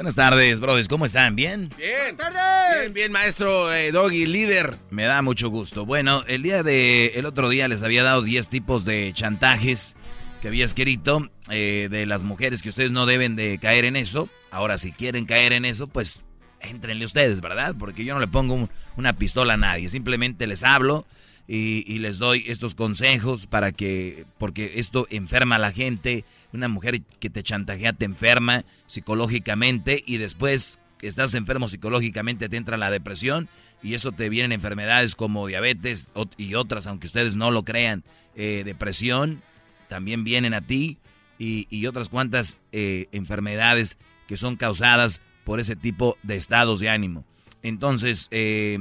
Buenas tardes, brothers. ¿Cómo están? ¿Bien? Bien. Bien, bien, maestro eh, Doggy, líder. Me da mucho gusto. Bueno, el día de el otro día les había dado 10 tipos de chantajes que había escrito eh, de las mujeres que ustedes no deben de caer en eso. Ahora, si quieren caer en eso, pues entrenle ustedes, ¿verdad? Porque yo no le pongo una pistola a nadie. Simplemente les hablo y, y les doy estos consejos para que, porque esto enferma a la gente una mujer que te chantajea te enferma psicológicamente y después que estás enfermo psicológicamente te entra la depresión y eso te vienen enfermedades como diabetes y otras, aunque ustedes no lo crean, eh, depresión también vienen a ti y, otras cuantas eh, enfermedades que son causadas por ese tipo de estados de ánimo. Entonces, eh,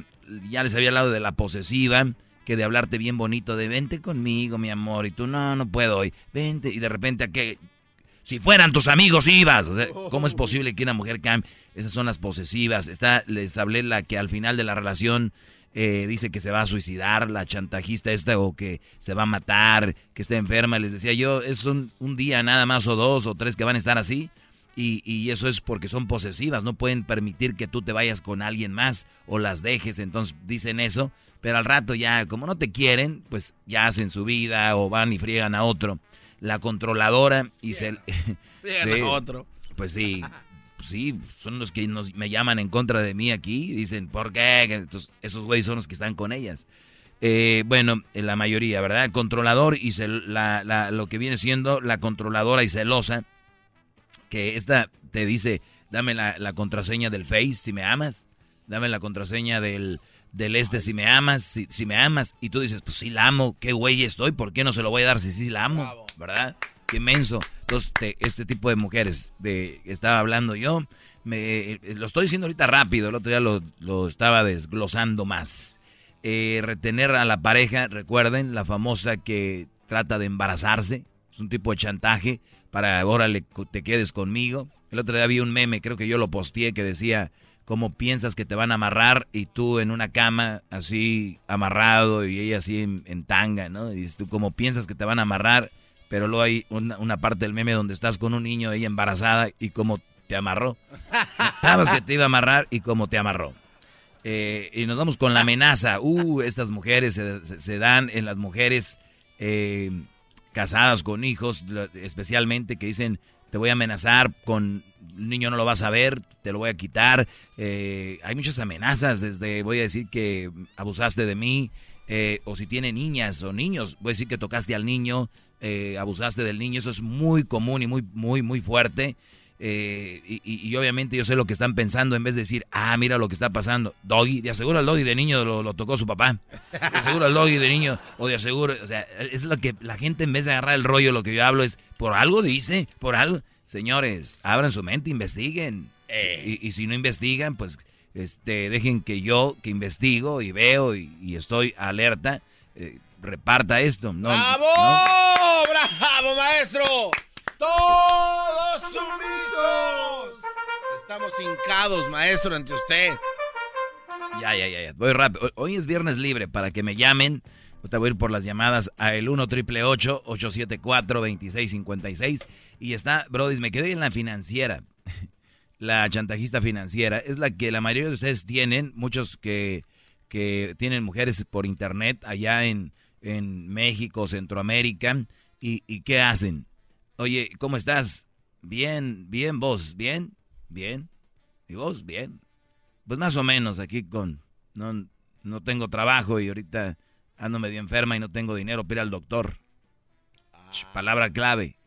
ya les había hablado de la posesiva, que de hablarte bien bonito, de vente conmigo, mi amor, y tú no, no puedo hoy, vente, y de repente a que, si fueran tus amigos ibas, o sea, ¿cómo es posible que una mujer cambie? Esas son las posesivas, está, les hablé la que al final de la relación eh, dice que se va a suicidar, la chantajista esta, o que se va a matar, que está enferma, les decía yo, es un, un día nada más o dos o tres que van a estar así, y, y, eso es porque son posesivas, no pueden permitir que tú te vayas con alguien más o las dejes, entonces dicen eso, pero al rato ya, como no te quieren, pues ya hacen su vida o van y friegan a otro. La controladora y se... Friegan a otro. Pues sí, sí, son los que nos, me llaman en contra de mí aquí. Dicen, ¿por qué? Entonces, esos güeyes son los que están con ellas. Eh, bueno, la mayoría, ¿verdad? Controlador y la, la, lo que viene siendo la controladora y celosa. Que esta te dice, dame la, la contraseña del Face si me amas. Dame la contraseña del, del este si me amas, si, si, me amas, y tú dices, pues sí la amo, qué güey estoy, ¿por qué no se lo voy a dar si sí la amo? ¿Verdad? Qué inmenso. Entonces, este tipo de mujeres de estaba hablando yo, me, eh, lo estoy diciendo ahorita rápido, el otro día lo, lo estaba desglosando más. Eh, retener a la pareja, recuerden, la famosa que trata de embarazarse, es un tipo de chantaje para, órale, te quedes conmigo. El otro día vi un meme, creo que yo lo posteé, que decía, cómo piensas que te van a amarrar y tú en una cama así amarrado y ella así en, tanga, ¿no? Y tú como piensas que te van a amarrar, pero luego hay una, parte del meme donde estás con un niño, ella embarazada y cómo te amarró. Sabes que te iba a amarrar y cómo te amarró. Eh, y nos vamos con la amenaza. Uh, estas mujeres se, dan en las mujeres eh, casadas con hijos, especialmente que dicen, te voy a amenazar con el niño no lo vas a ver, te lo voy a quitar. Eh, hay muchas amenazas, desde voy a decir que abusaste de mí, eh, o si tiene niñas o niños, voy a decir que tocaste al niño, eh, abusaste del niño, eso es muy común y muy, muy, muy fuerte. Y, y, obviamente yo sé lo que están pensando en vez de decir, ah, mira lo que está pasando. Doggy, de aseguro al doggy de niño lo, tocó su papá. De aseguro al doggy de niño, o de aseguro, o sea, es lo que la gente en vez de agarrar el rollo, lo que yo hablo es, por algo dice, por algo. Señores, abran su mente, investiguen. Eh. Y, si no investigan, pues este, dejen que yo, que investigo y veo y, estoy alerta, eh, reparta esto. ¿no? ¡Bravo! ¡Bravo, maestro! ¡Todos sumisos! Estamos hincados, maestro, ante usted. Ya, ya, ya, ya. Voy rápido. Hoy es viernes libre para que me llamen. Te voy a ir por las llamadas a el 1 triple 874 2656 Y está, Brody, me quedé en la financiera. La chantajista financiera. Es la que la mayoría de ustedes tienen. Muchos que, que tienen mujeres por internet allá en, en México, Centroamérica. ¿Y, ¿Y qué hacen? Oye, ¿cómo estás? Bien, bien, vos, bien, bien. ¿Y vos? Bien. Pues más o menos aquí con... No, no tengo trabajo y ahorita ando medio enferma y no tengo dinero para ir al doctor. Ah. palabra clave.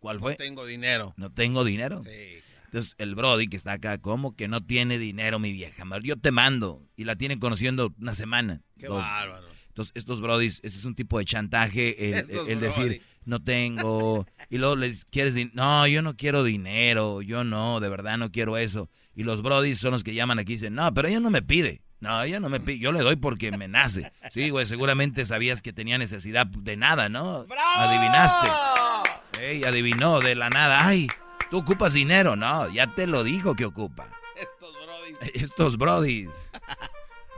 ¿Cuál fue? No tengo dinero. ¿No tengo dinero? Sí. Entonces el Brody que está acá, ¿cómo que no tiene dinero mi vieja? Yo te mando. Y la tienen conociendo una semana. Qué bárbaro. Entonces estos Brodis, ese es un tipo de chantaje, el, decir, no tengo. Y luego les quieres, no, yo no quiero dinero, yo no, de verdad no quiero eso. Y los Brodis son los que llaman aquí y dicen, no, pero ella no me pide. No, ella no me pide, yo le doy porque me nace. Sí, güey, seguramente sabías que tenía necesidad de nada, ¿no? Adivinaste. Ey, adivinó de la nada. Ay, tú ocupas dinero. No, ya te lo dijo que ocupa. Estos brodis. Estos brodis.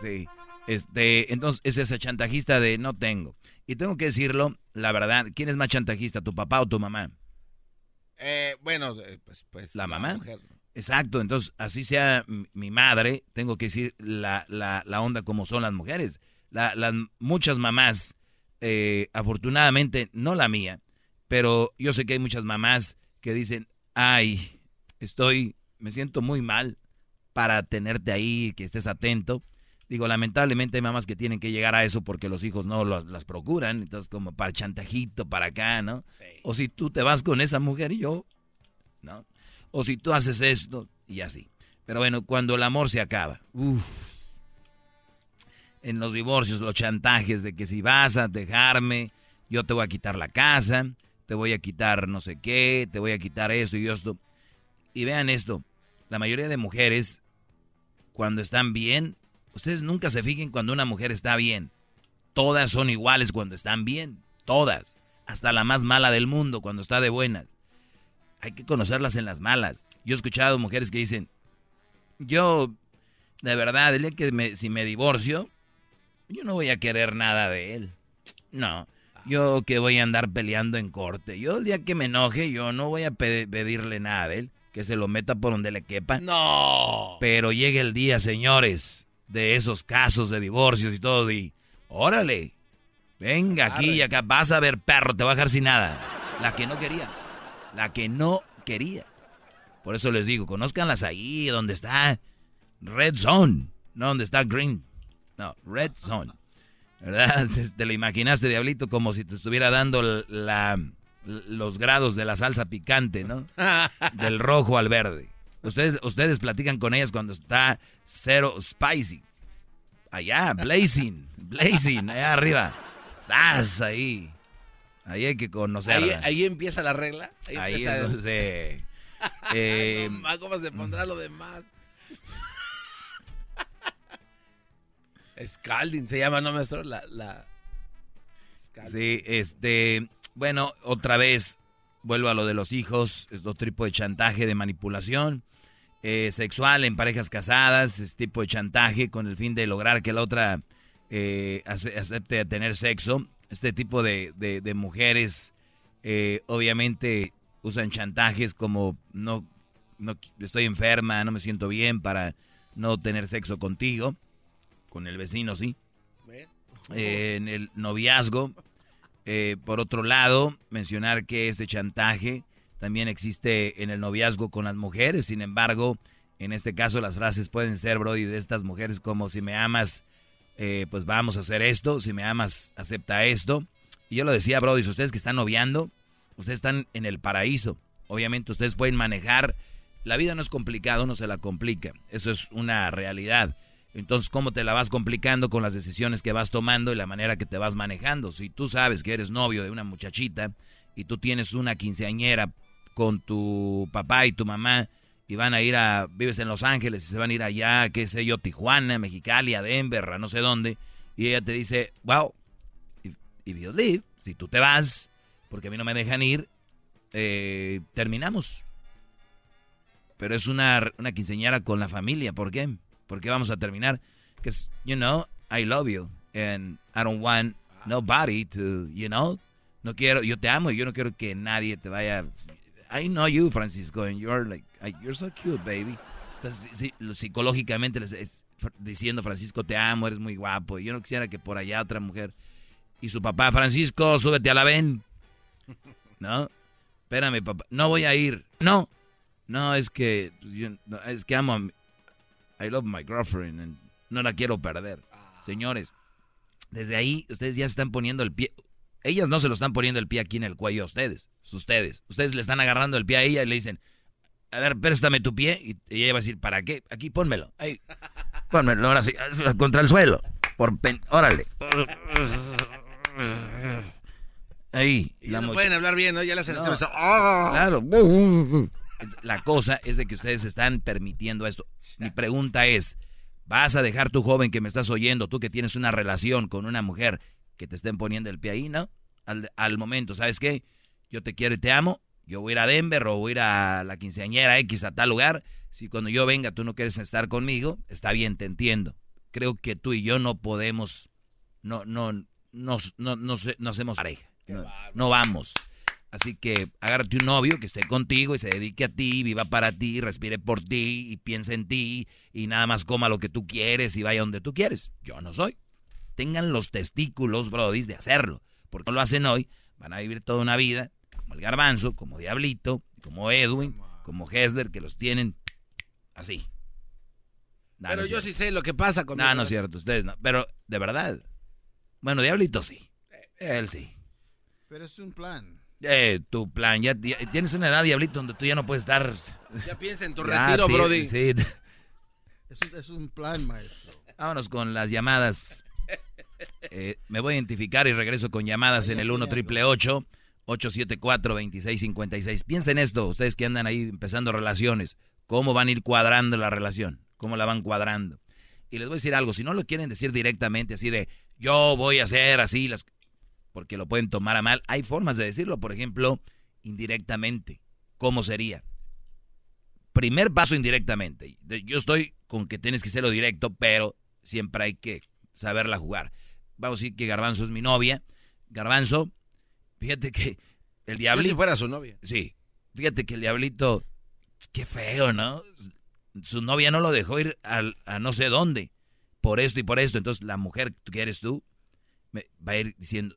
Sí. Este, entonces es ese chantajista de no tengo. Y tengo que decirlo, la verdad, ¿quién es más chantajista, tu papá o tu mamá? Eh, bueno, eh, pues, pues la, mamá. Exacto, entonces así sea mi madre, tengo que decir la, la, la onda como son las mujeres. las muchas mamás, eh, afortunadamente no la mía, pero yo sé que hay muchas mamás que dicen, ay, estoy, me siento muy mal para tenerte ahí, que estés atento. Digo, lamentablemente hay mamás que tienen que llegar a eso porque los hijos no las procuran, entonces como para chantajito, para acá, ¿no? O si tú te vas con esa mujer y yo, ¿no? O si tú haces esto y así. Pero bueno, cuando el amor se acaba, en los divorcios, los chantajes de que si vas a dejarme, yo te voy a quitar la casa, te voy a quitar no sé qué, te voy a quitar esto y esto. Y vean esto, la mayoría de mujeres, cuando están bien, Ustedes nunca se fijen cuando una mujer está bien. Todas son iguales cuando están bien. Todas. Hasta la más mala del mundo cuando está de buenas. Hay que conocerlas en las malas. Yo he escuchado mujeres que dicen, yo, de verdad, el día que si me divorcio, yo no voy a querer nada de él. No. Yo que voy a andar peleando en corte. Yo el día que me enoje, yo no voy a pedirle nada de él. Que se lo meta por donde le quepa. No. Pero llegue el día, señores de esos casos de divorcios y todo, y órale, venga aquí y acá, vas a ver perro, te va a dejar sin nada. La que no quería, la que no quería. Por eso les digo, conózcanlas ahí, donde está Red Zone, no donde está Green, no, Red Zone. ¿Verdad? Te lo imaginaste, Diablito, como si te estuviera dando la, los grados de la salsa picante, ¿no? Del rojo al verde. Ustedes, ustedes platican con ellas cuando está cero spicy. Allá, blazing, blazing, allá arriba. ¡Sas! Ahí. Ahí hay que conocerla. Ahí, empieza la regla. Ahí, es donde eh, ¿Cómo se pondrá lo demás? Scalding se llama, ¿no, maestro? La, la... Sí, este... Bueno, otra vez vuelvo a lo de los hijos, es otro tipo de chantaje, de manipulación. Eh, sexual en parejas casadas, este tipo de chantaje con el fin de lograr que la otra eh, acepte tener sexo. Este tipo de, mujeres eh, obviamente usan chantajes como no, no estoy enferma, no me siento bien para no tener sexo contigo, con el vecino sí. en el noviazgo, por otro lado, mencionar que este chantaje también existe en el noviazgo con las mujeres. Sin embargo, en este caso las frases pueden ser, Brody, de estas mujeres como si me amas, eh, pues vamos a hacer esto. Si me amas, acepta esto. Y yo lo decía, Brody, si ustedes que están noviando, ustedes están en el paraíso. Obviamente ustedes pueden manejar. La vida no es complicada, uno se la complica. Eso es una realidad. Entonces, ¿cómo te la vas complicando con las decisiones que vas tomando y la manera que te vas manejando? Si tú sabes que eres novio de una muchachita y tú tienes una quinceañera con tu papá y tu mamá y van a ir a, vives en Los Ángeles y se van a ir allá, qué sé yo, Tijuana, Mexicali, a Denver, no sé dónde, y ella te dice, wow, if, you leave, si tú te vas, porque a mí no me dejan ir, eh, terminamos. Pero es una, una quinceañera con la familia, ¿por qué? ¿Por qué vamos a terminar? Because, you know, I love you. And I don't want nobody to, you know. No quiero, yo te amo y yo no quiero que nadie te vaya. I know you, Francisco, and you're like, you're so cute, baby. Entonces, sí, psicológicamente les es diciendo, Francisco, te amo, eres muy guapo. Y yo no quisiera que por allá otra mujer. Y su papá, Francisco, súbete a la ven. ¿No? Espérame, papá. No voy a ir. No. No, es que. es que amo a. I love my girlfriend. And no la quiero perder. Señores, desde ahí ustedes ya están poniendo el pie. Ellas no se lo están poniendo el pie aquí en el cuello a ustedes. Ustedes. Ustedes le están agarrando el pie a ella y le dicen, a ver, préstame tu pie. Y ella va a decir, ¿para qué? Aquí, pónmelo. Ahí. Pónmelo, ahora sí. Contra el suelo. Por Órale. Ahí. no pueden hablar bien, ¿no? Ya las no, Claro. La cosa es de que ustedes están permitiendo esto. Mi pregunta es, ¿vas a dejar tu joven que me estás oyendo, tú que tienes una relación con una mujer, que te estén poniendo el pie ahí, no? Al, al momento, ¿sabes qué? Yo te quiero y te amo. Yo voy a ir a Denver o voy a ir a la quinceañera X a tal lugar. Si cuando yo venga tú no quieres estar conmigo, está bien, te entiendo. Creo que tú y yo no podemos, no, no, no, no, no, no hacemos pareja. No, vamos. Así que agárrate un novio que esté contigo y se dedique a ti, viva para ti, respire por ti y piense en ti y nada más coma lo que tú quieres y vaya donde tú quieres. Yo no soy. Tengan los testículos, brodis, de hacerlo. Porque lo hacen hoy, van a vivir toda una vida como el garbanzo, como Diablito, como Edwin, como Hesler, que los tienen así. pero yo sí sé lo que pasa con... No, no es cierto, ustedes no. Pero, de verdad. Bueno, Diablito sí. Él sí. Pero es un plan. Eh, tu plan. Ya, tienes una edad, Diablito, donde tú ya no puedes estar. Ya piensa en tu retiro, Brody. Sí. Es un, plan, maestro. Vámonos con las llamadas. Eh, me voy a identificar y regreso con llamadas en el 1 triple 874 2656. Piensen esto, ustedes que andan ahí empezando relaciones. ¿Cómo van a ir cuadrando la relación? ¿Cómo la van cuadrando? Y les voy a decir algo, si no lo quieren decir directamente, así de yo voy a hacer así las porque lo pueden tomar a mal. Hay formas de decirlo, por ejemplo, indirectamente. ¿Cómo sería? Primer paso indirectamente. Yo estoy con que tienes que hacerlo directo, pero siempre hay que saberla jugar. Vamos a decir que Garbanzo es mi novia. Garbanzo, fíjate que el diablito... si fuera su novia. Sí. Fíjate que el diablito, qué feo, ¿no? Su novia no lo dejó ir a no sé dónde. Por esto y por esto. Entonces la mujer que eres tú me va a ir diciendo,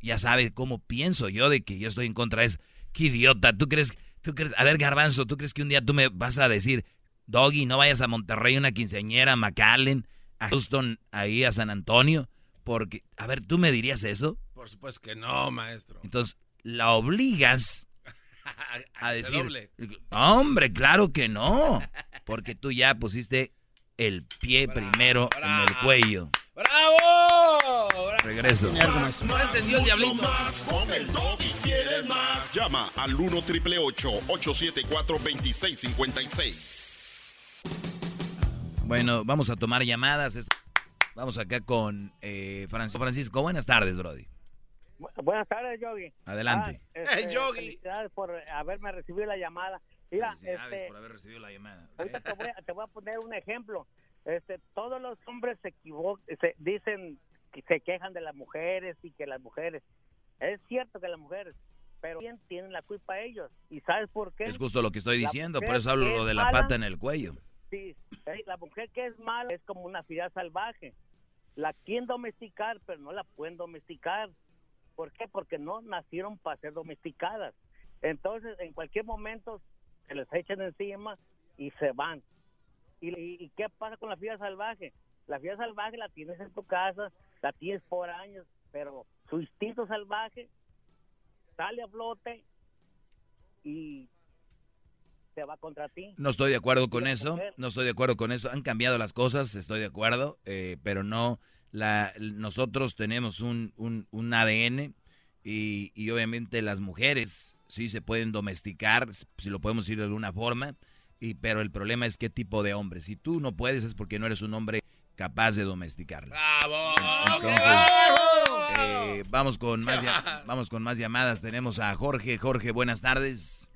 ya sabe cómo pienso yo de que yo estoy en contra es, qué idiota, tú crees, tú crees, a ver Garbanzo, tú crees que un día tú me vas a decir, Doggy, no vayas a Monterrey, una quinceañera, a McAllen, a Houston, ahí a San Antonio, porque, a ver, ¿tú me dirías eso? Por supuesto que no, maestro. Entonces, la obligas a decir, hombre, claro que no, porque tú ya pusiste el pie primero en el cuello. ¡Bravo! Regreso. No entendió el diablito. Más con el y quieres más. Llama al 1 triple 874 2656. Bueno, vamos a tomar llamadas. Vamos acá con eh, Francisco. Francisco, buenas tardes, Brody. Buenas tardes, Yogi. Adelante. Ah, este, Yogi. Felicidades por haberme recibido la llamada. Mira, felicidades este, por haber recibido la llamada. Ahorita te voy, a, te voy a poner un ejemplo. Este, todos los hombres se equivocan, se dicen que se quejan de las mujeres y que las mujeres, es cierto que las mujeres, pero ¿quién tienen la culpa ellos? ¿Y sabes por qué? Es justo lo que estoy diciendo, por eso hablo lo de la pata en el cuello. Sí, la mujer que es mala es como una fiera salvaje. La quieren domesticar, pero no la pueden domesticar. ¿Por qué? Porque no nacieron para ser domesticadas. Entonces, en cualquier momento se les echan encima y se van. ¿Y, qué pasa con la fiera salvaje? La fiera salvaje la tienes en tu casa, la tienes por años, pero su instinto salvaje sale a flote y se va contra ti. No estoy de acuerdo con eso, no estoy de acuerdo con eso. Han cambiado las cosas, estoy de acuerdo, eh, pero no, la, nosotros tenemos un, un, un ADN y, y, obviamente las mujeres sí se pueden domesticar, si lo podemos decir de alguna forma, y, pero el problema es qué tipo de hombre. Si tú no puedes es porque no eres un hombre capaz de domesticarlo. ¡Bravo! Entonces, eh, vamos, con más vamos con más llamadas. Tenemos a Jorge. Jorge, buenas tardes.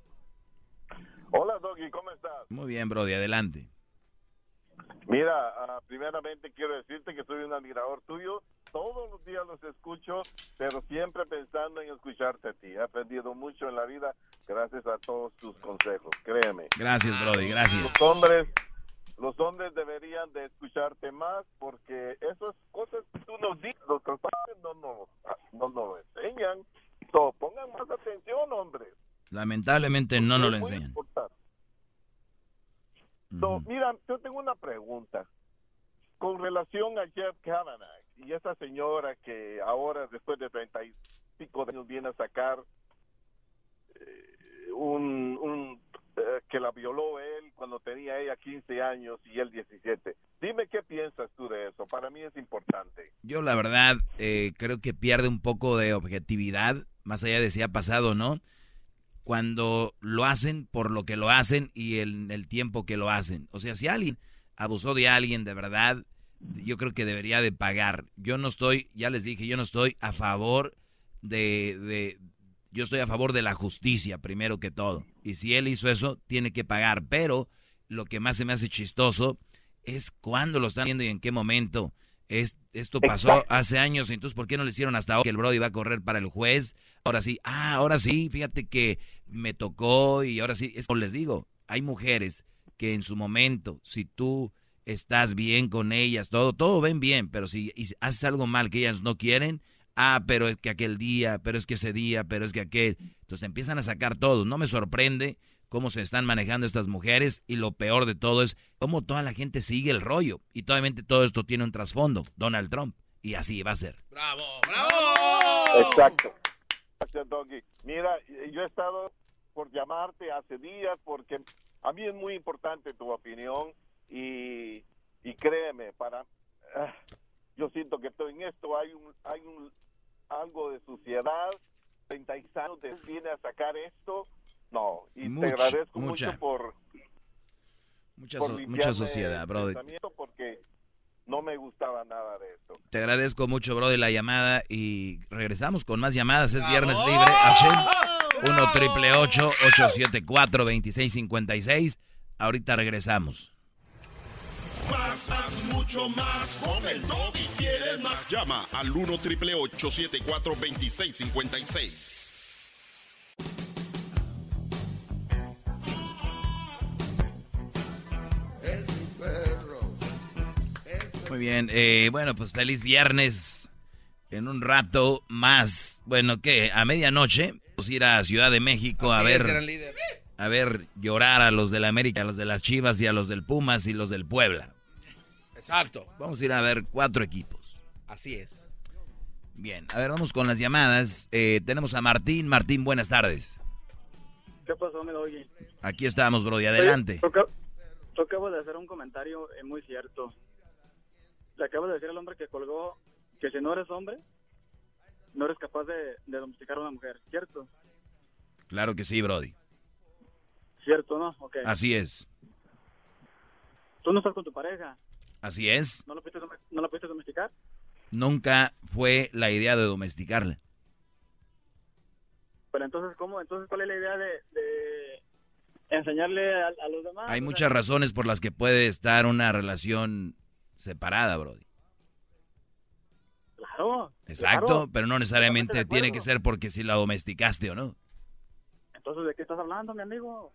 Hola, Doggy, ¿cómo estás? Muy bien, Brody, adelante. Mira, ah, primeramente quiero decirte que soy un admirador tuyo. Todos los días los escucho, pero siempre pensando en escucharte a ti. He aprendido mucho en la vida gracias a todos tus consejos, créeme. Gracias, Brody, gracias. Los hombres, los hombres deberían de escucharte más porque esas cosas que tú nos dices, los padres no nos, no nos enseñan. So, pongan más atención, hombres. Lamentablemente no nos lo enseñan. So, Mira, yo tengo una pregunta. Con relación a Jeff Kavanaugh y esa señora que ahora, después de 35 años, viene a sacar eh, un, un eh, que la violó él cuando tenía ella 15 años y él 17. Dime qué piensas tú de eso. Para mí es importante. Yo la verdad eh, creo que pierde un poco de objetividad, más allá de si ha pasado o no cuando lo hacen por lo que lo hacen y en el tiempo que lo hacen. O sea, si alguien abusó de alguien de verdad, yo creo que debería de pagar. Yo no estoy, ya les dije, yo no estoy a favor de, de, yo estoy a favor de la justicia primero que todo. Y si él hizo eso, tiene que pagar. Pero lo que más se me hace chistoso es cuándo lo están viendo y en qué momento. Es, esto pasó hace años, entonces ¿por qué no le hicieron hasta ahora que el Brody va a correr para el juez? Ahora sí, ah, ahora sí, fíjate que me tocó y ahora sí, es como les digo, hay mujeres que en su momento, si tú estás bien con ellas, todo, todo ven bien, pero si haces algo mal que ellas no quieren, ah, pero es que aquel día, pero es que ese día, pero es que aquel, entonces te empiezan a sacar todo, no me sorprende cómo se están manejando estas mujeres y lo peor de todo es cómo toda la gente sigue el rollo. Y obviamente todo esto tiene un trasfondo, Donald Trump. Y así va a ser. ¡Bravo! ¡Bravo! Exacto. Gracias, Doggy. Mira, yo he estado por llamarte hace días porque a mí es muy importante tu opinión y, y créeme, para ah, yo siento que estoy en esto hay un hay un algo de suciedad 30 años viene a sacar esto no, y te agradezco mucho por... Mucha, mucha sociedad, brother. Porque no me gustaba nada de esto. Te agradezco mucho, brother, la llamada y regresamos con más llamadas. Es viernes libre. 1 triple 874 2656 Ahorita regresamos. Más, más, mucho más. Con el y quieres más. Llama al 1 triple 874 2656 Muy bien, eh, bueno, pues feliz viernes. En un rato más, bueno, ¿qué? A medianoche, vamos a ir a Ciudad de México a ver, a ver llorar a los de la América, a los de las Chivas y a los del Pumas y los del Puebla. Exacto. Vamos a ir a ver cuatro equipos. Así es. Bien, a ver, vamos con las llamadas. Eh, tenemos a Martín. Martín, buenas tardes. ¿Qué pasó, me doy? Aquí estamos, Brody, adelante. Yo acabo de hacer un comentario eh, muy cierto le acabo de decir al hombre que colgó que si no eres hombre, no eres capaz de, domesticar a una mujer, ¿cierto? Claro que sí, Brody. ¿Cierto, no? Así es. ¿Tú no estás con tu pareja? Así es. ¿No la pudiste, domesticar? Nunca fue la idea de domesticarla. Pero entonces, ¿cómo? Entonces, ¿cuál es la idea de, enseñarle a, a, los demás? Hay muchas razones por las que puede estar una relación separada, Brody. Claro. Exacto, pero no necesariamente tiene que ser porque si la domesticaste o no. Entonces, ¿de qué estás hablando, mi amigo?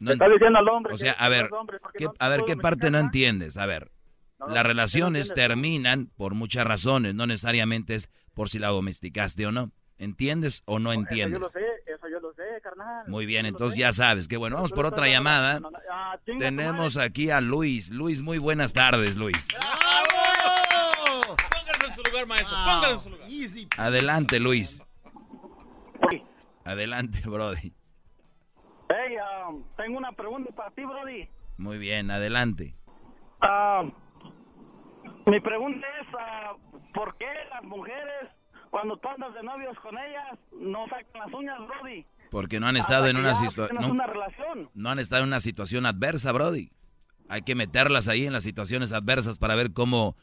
No, estás diciendo al hombre. O sea, a ver, a ver, ¿qué parte no entiendes? A ver, las relaciones terminan por muchas razones, no necesariamente es por si la domesticaste o no. ¿Entiendes o no entiendes? Eso yo lo sé, eso yo lo sé, carnal. Muy bien, entonces ya sabes. Que bueno, vamos por otra llamada. Ah, Tenemos aquí a Luis. Luis, muy buenas tardes, Luis. ¡Bravo! Póngalo en su lugar, maestro. Póngalo en su lugar. Adelante, Luis. Adelante, Brody. Hey, um, tengo una pregunta para ti, Brody. Muy bien, adelante. Uh, mi pregunta es, uh, ¿por qué las mujeres cuando tú andas de novios con ellas, no sacan las uñas, Brody. Porque no han estado en una situación. No, una relación. no han estado en una situación adversa, Brody. Hay que meterlas ahí en las situaciones adversas para ver cómo,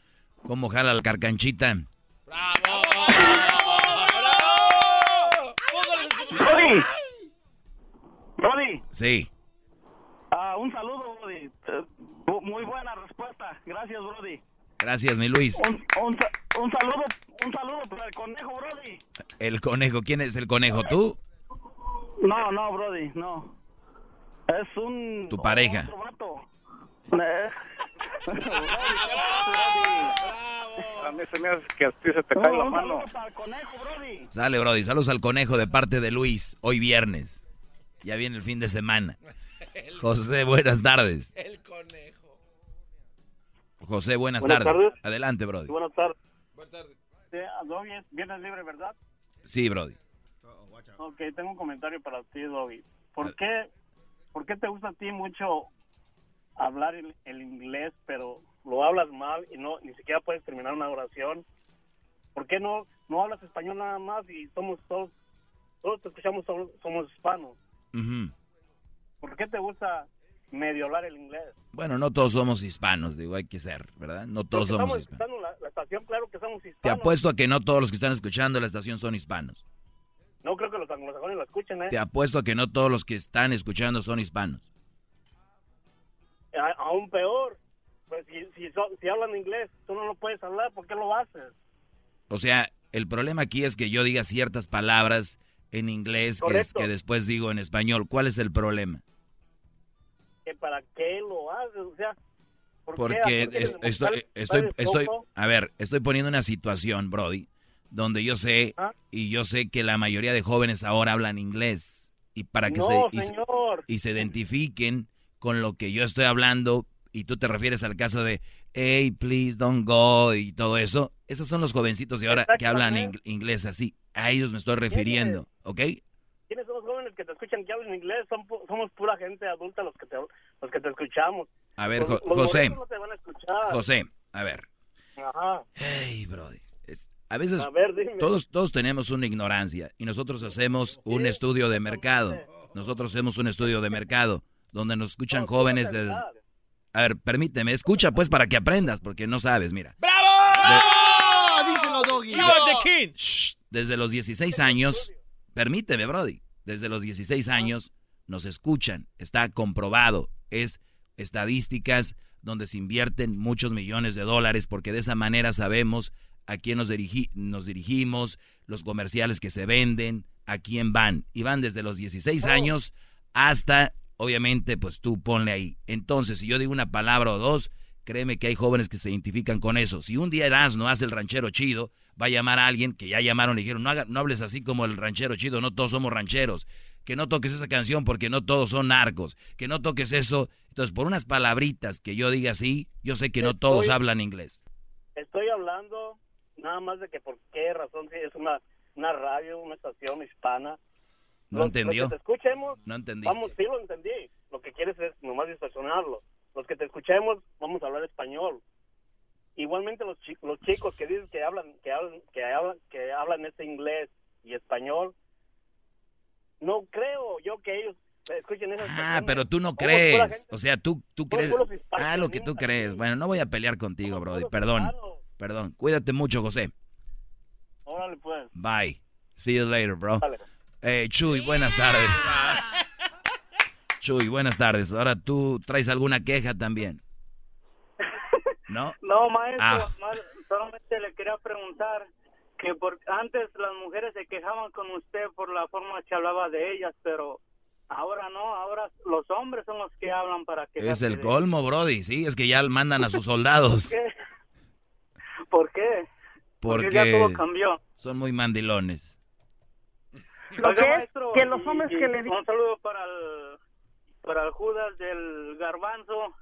cómo jala la carcanchita. ¡Bravo! Brody. Brody. Sí. Ah, un saludo, Brody. Eh, muy buena respuesta. Gracias, Brody. Gracias, mi Luis. Un, un, un, saludo, un saludo para el conejo, Brody. El conejo, ¿quién es el conejo? ¿Tú? No, no, Brody, no. Es un... Tu pareja. Otro vato. Eh. A mí se me hace que a ti se te cae la mano. para el conejo, Brody. Sale, Brody. Saludos al conejo de parte de Luis. Hoy viernes. Ya viene el fin de semana. José, buenas tardes. El conejo. José, buenas, Buenas tardes. tardes. Adelante, Brody. Buenas tardes. Buenas tardes. Sí, Doggy, vienes libre, ¿verdad? Sí, Brody. Ok, tengo un comentario para ti, Doggy. ¿Por qué, ¿Por qué te gusta a ti mucho hablar el, el inglés, pero lo hablas mal y no ni siquiera puedes terminar una oración? ¿Por qué no no hablas español nada más y somos todos, todos te escuchamos, somos, somos hispanos? ¿Por qué te gusta medio hablar el inglés? Bueno, no todos somos hispanos, digo, hay que ser, ¿verdad? No todos somos estamos hispanos. escuchando la, la estación, claro que somos hispanos. Te apuesto a que no todos los que están escuchando la estación son hispanos. No creo que los anglosajones la escuchen, ¿eh? Te apuesto a que no todos los que están escuchando son hispanos. A- aún peor. Pues si, si, so- si hablan inglés, tú no lo puedes hablar, ¿por qué lo haces? O sea, el problema aquí es que yo diga ciertas palabras en inglés que, es- que después digo en español. ¿Cuál es el problema? Que ¿Para qué lo haces? O sea, ¿por qué? Porque ¿A qué quieres es- estoy, estoy, ¿sabes estoy, a ver, estoy poniendo una situación, Brody, donde yo sé, ¿Ah? y yo sé que la mayoría de jóvenes ahora hablan inglés. Y para que No, se, y se- señor. y se identifiquen con lo que yo estoy hablando, y tú te refieres al caso de, hey, please don't go, y todo eso, esos son los jovencitos de ahora que hablan ing- inglés así. A ellos me estoy refiriendo, ¿ok? ¿Quiénes son los que te escuchan que hablan inglés? Son somos pura gente adulta los que te, los que te escuchamos. A ver, Los- Jo- los José, morritos no te van a escuchar. José, a ver. Ajá. Hey, Brody. es- a veces A ver, dime. todos, todos tenemos una ignorancia y nosotros hacemos un estudio de mercado. Nosotros hacemos un estudio de mercado donde nos escuchan jóvenes desde... A ver, permíteme, escucha pues para que aprendas, porque no sabes, mira. ¡Ah! Díselo, Doggy. Shh, desde los 16 años, permíteme, Brody, desde los 16 años nos escuchan, está comprobado, es estadísticas donde se invierten muchos millones de dólares porque de esa manera sabemos a quién nos, dirigi- nos dirigimos, los comerciales que se venden, a quién van. Y van desde los 16 años hasta, obviamente, pues tú ponle ahí. Entonces, si yo digo una palabra o dos, créeme que hay jóvenes que se identifican con eso. Si un día Erasmo hace el ranchero chido, va a llamar a alguien que ya llamaron y dijeron, no, haga- no hables así como el ranchero chido, no todos somos rancheros. Que no toques esa canción porque no todos son narcos. Que no toques eso. Entonces, por unas palabritas que yo diga así, yo sé que no todos hablan inglés. Estoy hablando nada más de que por qué razón si es una, una radio, una estación hispana. ¿No entendió? Que te escuchemos, No entendiste. vamos, sí lo entendí. Lo que quieres es nomás distorsionarlo. Los que te escuchemos, vamos a hablar español. Igualmente los, chi- los chicos que dicen que hablan, que hablan, que hablan, que hablan este inglés y español, no creo yo que ellos escuchen esas Ah, pero tú no crees. gente- O sea, tú, tú crees. Ah, lo que tú crees. Bueno, no voy a pelear contigo, Brody. Perdón. Perdón. Cuídate mucho, José. Órale, pues. Bye. See you later, bro. Dale. Eh, Chuy, buenas tardes. Chuy, buenas tardes. Ahora tú traes alguna queja también. ¿No? No, maestro, Ah. solamente le quería preguntar que por antes las mujeres se quejaban con usted por la forma que hablaba de ellas, pero ahora no, ahora los hombres son los que hablan para que Es el colmo, Brody. Sí, es que ya mandan a sus soldados. ¿Por qué? Porque ya todo Porque cambió. son muy mandilones. Lo que es que los hombres que le Un saludo para el, para el Judas del Garbanzo.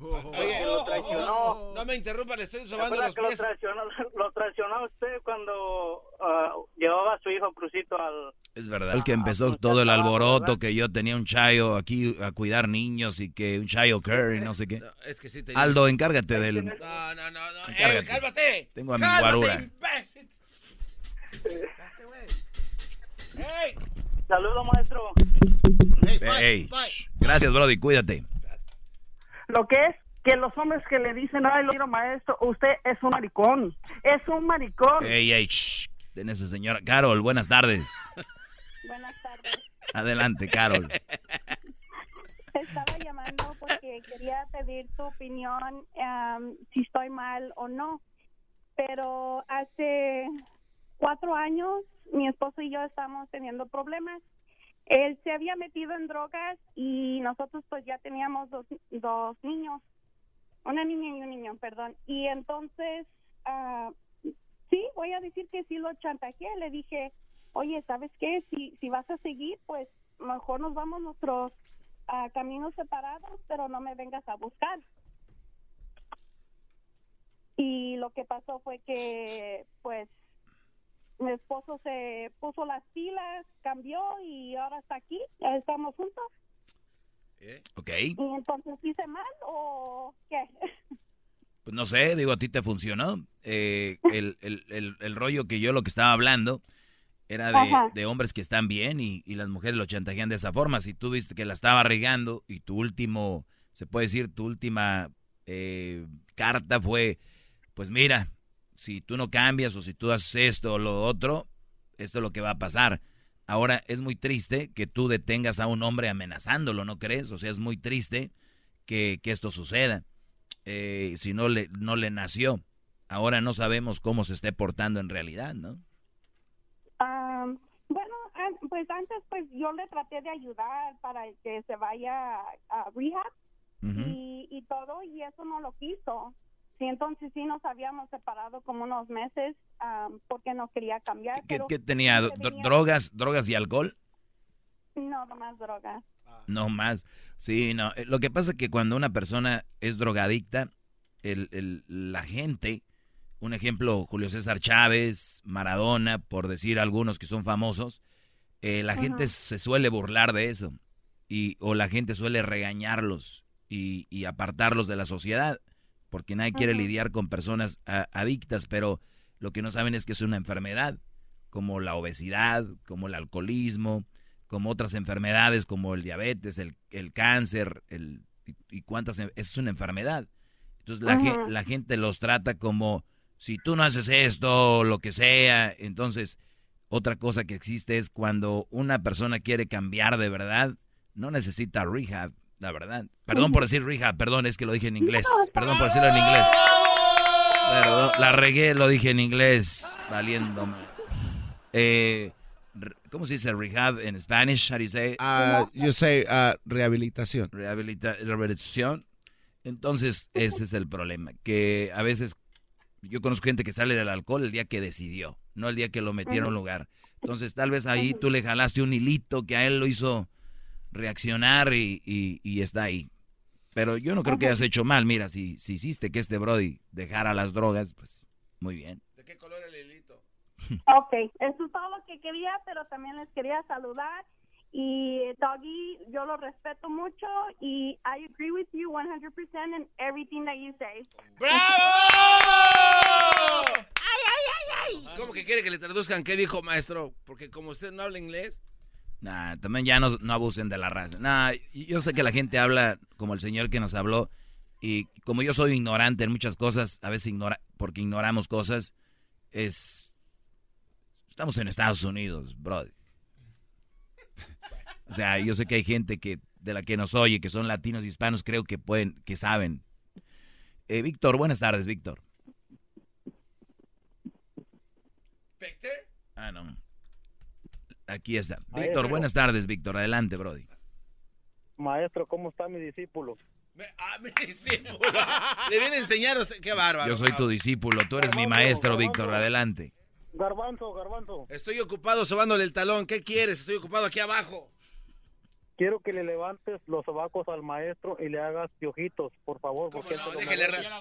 Oye, que lo traicionó. no me interrumpa, le estoy ¿Se sobando los que lo pies. traicionó, lo traicionó usted cuando ah, llevaba a su hijo Crucito al... Es verdad. El que empezó todo el alboroto, que yo tenía un chayo aquí a cuidar niños y que un chayo Curry, no sé qué. Es que sí tenía- Aldo, encárgate del... No, no, no, no. Eh, cálmate. Tengo a mi Cálmate, guarura. imbécil. ¡Ey! Saludos, maestro. Gracias, Brody, cuídate. Lo que es que los hombres que le dicen, ay, lo quiero maestro, usted es un maricón. Es un maricón. Ey, ey, shh. Ten esa señora. Carol, buenas tardes. Buenas tardes. Adelante, Carol. Estaba llamando porque quería pedir tu opinión si estoy mal o no. Pero hace cuatro años mi esposo y yo estábamos teniendo problemas. Él se había metido en drogas y nosotros pues ya teníamos dos, dos niños, una niña y un niño, perdón. Y entonces, ah, sí, voy a decir que sí lo chantajeé. Le dije, oye, ¿sabes qué? Si, si vas a seguir, pues mejor nos vamos nuestros ah, caminos separados, pero no me vengas a buscar. Y lo que pasó fue que, pues, mi esposo se puso las pilas, cambió y ahora está aquí, ya estamos juntos. Ok. ¿Y entonces hice mal o qué? Pues no sé, digo, a ti te funcionó. Eh, el, el, el, el rollo que yo lo que estaba hablando era de, de hombres que están bien y, y las mujeres lo chantajean de esa forma. Si tú viste que la estaba regando y tu último, se puede decir, tu última eh, carta fue, pues mira, si tú no cambias o si tú haces esto o lo otro, esto es lo que va a pasar. Ahora es muy triste que tú detengas a un hombre amenazándolo, ¿no crees? O sea, es muy triste que, que esto suceda. Eh, si no le, no le nació. Ahora no sabemos cómo se esté portando en realidad, ¿no? Am, bueno, pues antes pues yo le traté de ayudar para que se vaya a rehab y, y todo y eso no lo quiso. Sí, entonces sí nos habíamos separado como unos meses am, porque no quería cambiar. ¿Qué, qué tenía? sí ¿Dro- tenía- ¿Drogas, drogas y alcohol? No, nomás drogas. No más. Sí, no. eh, Lo que pasa es que cuando una persona es drogadicta, el, el- la gente, un ejemplo, Julio César Chávez, Maradona, por decir algunos que son famosos, eh, la gente se suele burlar de eso. Y, o la gente suele regañarlos y, y apartarlos de la sociedad, porque nadie quiere lidiar con personas a- adictas, pero lo que no saben es que es una enfermedad, como la obesidad, como el alcoholismo, como otras enfermedades como el diabetes, el, el cáncer, el, y, y cuántas, es una enfermedad. Entonces la, ge- la gente los trata como, si tú no haces esto, lo que sea, entonces otra cosa que existe es cuando una persona quiere cambiar de verdad, no necesita rehab, la verdad. Perdón por decir rehab, perdón, es que lo dije en inglés. Perdón por decirlo en inglés. Perdón, la regué, lo dije en inglés, valiéndome. Eh, ¿Cómo se dice rehab en Spanish? How do you say? Uh, you say uh, rehabilitación. Rehabilita- rehabilitación. Entonces, ese es el problema. Que a veces yo conozco gente que sale del alcohol el día que decidió, no el día que lo metieron a un lugar. Entonces, tal vez ahí tú le jalaste un hilito que a él lo hizo reaccionar y, y- y está ahí. Pero yo no creo que hayas hecho mal. Mira, si, si hiciste que este Brody dejara las drogas, pues muy bien. ¿De qué color el hilito? Ok, eso es todo lo que quería, pero también les quería saludar. Y Doggy, yo lo respeto mucho y I agree with you 100% in everything that you say. ¿Cómo que quiere que le traduzcan qué dijo maestro? Porque como usted no habla inglés. Nah, también ya no, no abusen de la raza. Nah, yo sé que la gente habla como el señor que nos habló. Y como yo soy ignorante en muchas cosas, a veces ignora, porque ignoramos cosas, es... Estamos en Estados Unidos, brother. O sea, yo sé que hay gente que de la que nos oye, que son latinos y hispanos, creo que pueden, que saben. Eh, Víctor, buenas tardes, Víctor. Ah, no. Aquí está. Víctor, Maestro. buenas tardes, Víctor. Adelante, Brody. Maestro, ¿cómo está mi discípulo? Ah, mi discípulo. Le viene a enseñar a usted. Qué bárbaro. Yo soy tu discípulo, tú eres mi maestro, garbanzo. Víctor. Adelante. Garbanzo, garbanzo. Estoy ocupado sobándole el talón. ¿Qué quieres? Estoy ocupado aquí abajo. Quiero que le levantes los sobacos al maestro y le hagas piojitos, por favor. Porque él se lo Déjele merece. re-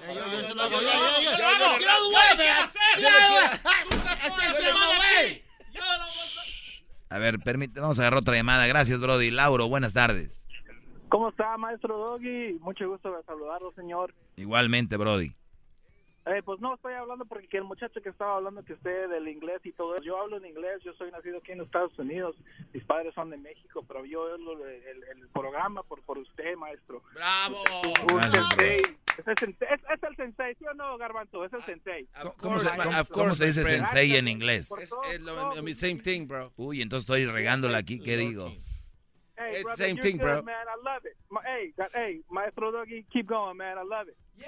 A ver, permíteme, vamos a agarrar otra llamada. Gracias, Brody. Lauro, buenas tardes. ¿Cómo está, maestro Doggy? Mucho gusto de saludarlo, señor. Igualmente, Brody. Eh, pues no, estoy hablando porque que el muchacho que estaba hablando que usted del inglés y todo eso, yo hablo en inglés, yo soy nacido aquí en Estados Unidos, mis padres son de México, pero yo el, el- el programa por, por usted, maestro. ¡Bravo! Es el, sensei, es, es el sensei, ¿sí o no, Garbanzo? Es el sensei. ¿Cómo se, course, cómo- of cómo course, se dice sensei en inglés? Es, es lo, same thing, bro. Uy, entonces estoy regándole aquí. ¿Qué digo? Hey, It's brother, same thing, good, bro. man. I love it. My, hey, hey, Maestro Doggy, keep going, man. I love it. Yeah,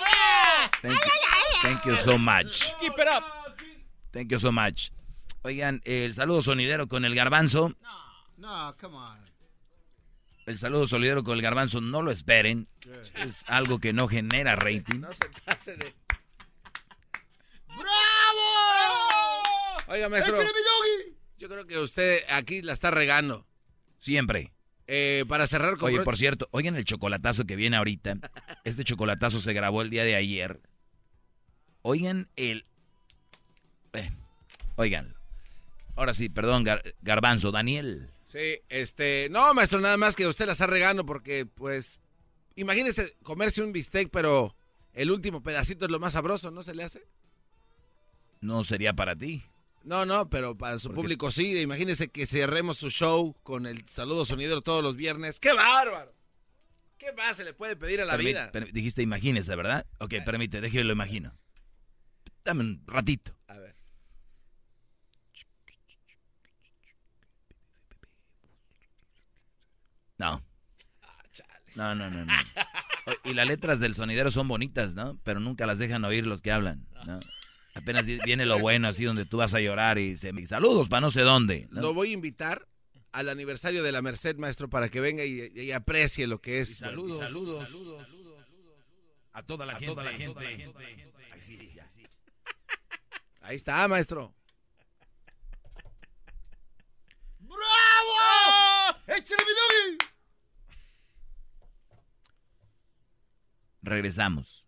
man. Thank you, thank you so much. Keep it up. Thank you so much. Oigan, el saludo sonidero con el garbanzo. No, come on. El saludo sonidero con el garbanzo, no lo esperen. Es algo que no genera rating. No se pase de. ¡Bravo! Oiga, maestro. Yo creo que usted aquí la está regando. Siempre. Eh, para cerrar con Oye, por cierto, oigan el chocolatazo que viene ahorita. Este chocolatazo se grabó el día de ayer. Oigan el... Eh, oigan. Ahora sí, perdón, Gar- Garbanzo, Daniel. Sí, este. No, maestro, nada más que usted la está regando porque, pues. Imagínese comerse un bistec, pero el último pedacito es lo más sabroso, ¿no se le hace? No sería para ti. No, no, pero para su público sí. Imagínese que cerremos su show con el saludo sonidero todos los viernes. ¡Qué bárbaro! ¿Qué más se le puede pedir a la vida? per- dijiste imagínese, ¿verdad? Ok, permite, déjame lo imagino. Dame un ratito. A ver. No. No, no, no, no. O- Y las letras del sonidero son bonitas, ¿no? Pero nunca las dejan oír los que hablan, ¿no? Apenas vi- viene lo bueno, así donde tú vas a llorar y se saludos para no sé dónde. ¿no? Lo voy a invitar al aniversario de la Merced, maestro, para que venga y, y aprecie lo que es. saludos, saludos, a toda la gente. toda la gente. Ahí sí, ya sí. Ahí está, maestro. ¡Bravo! ¡Échale, mi doggy! Regresamos.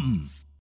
come.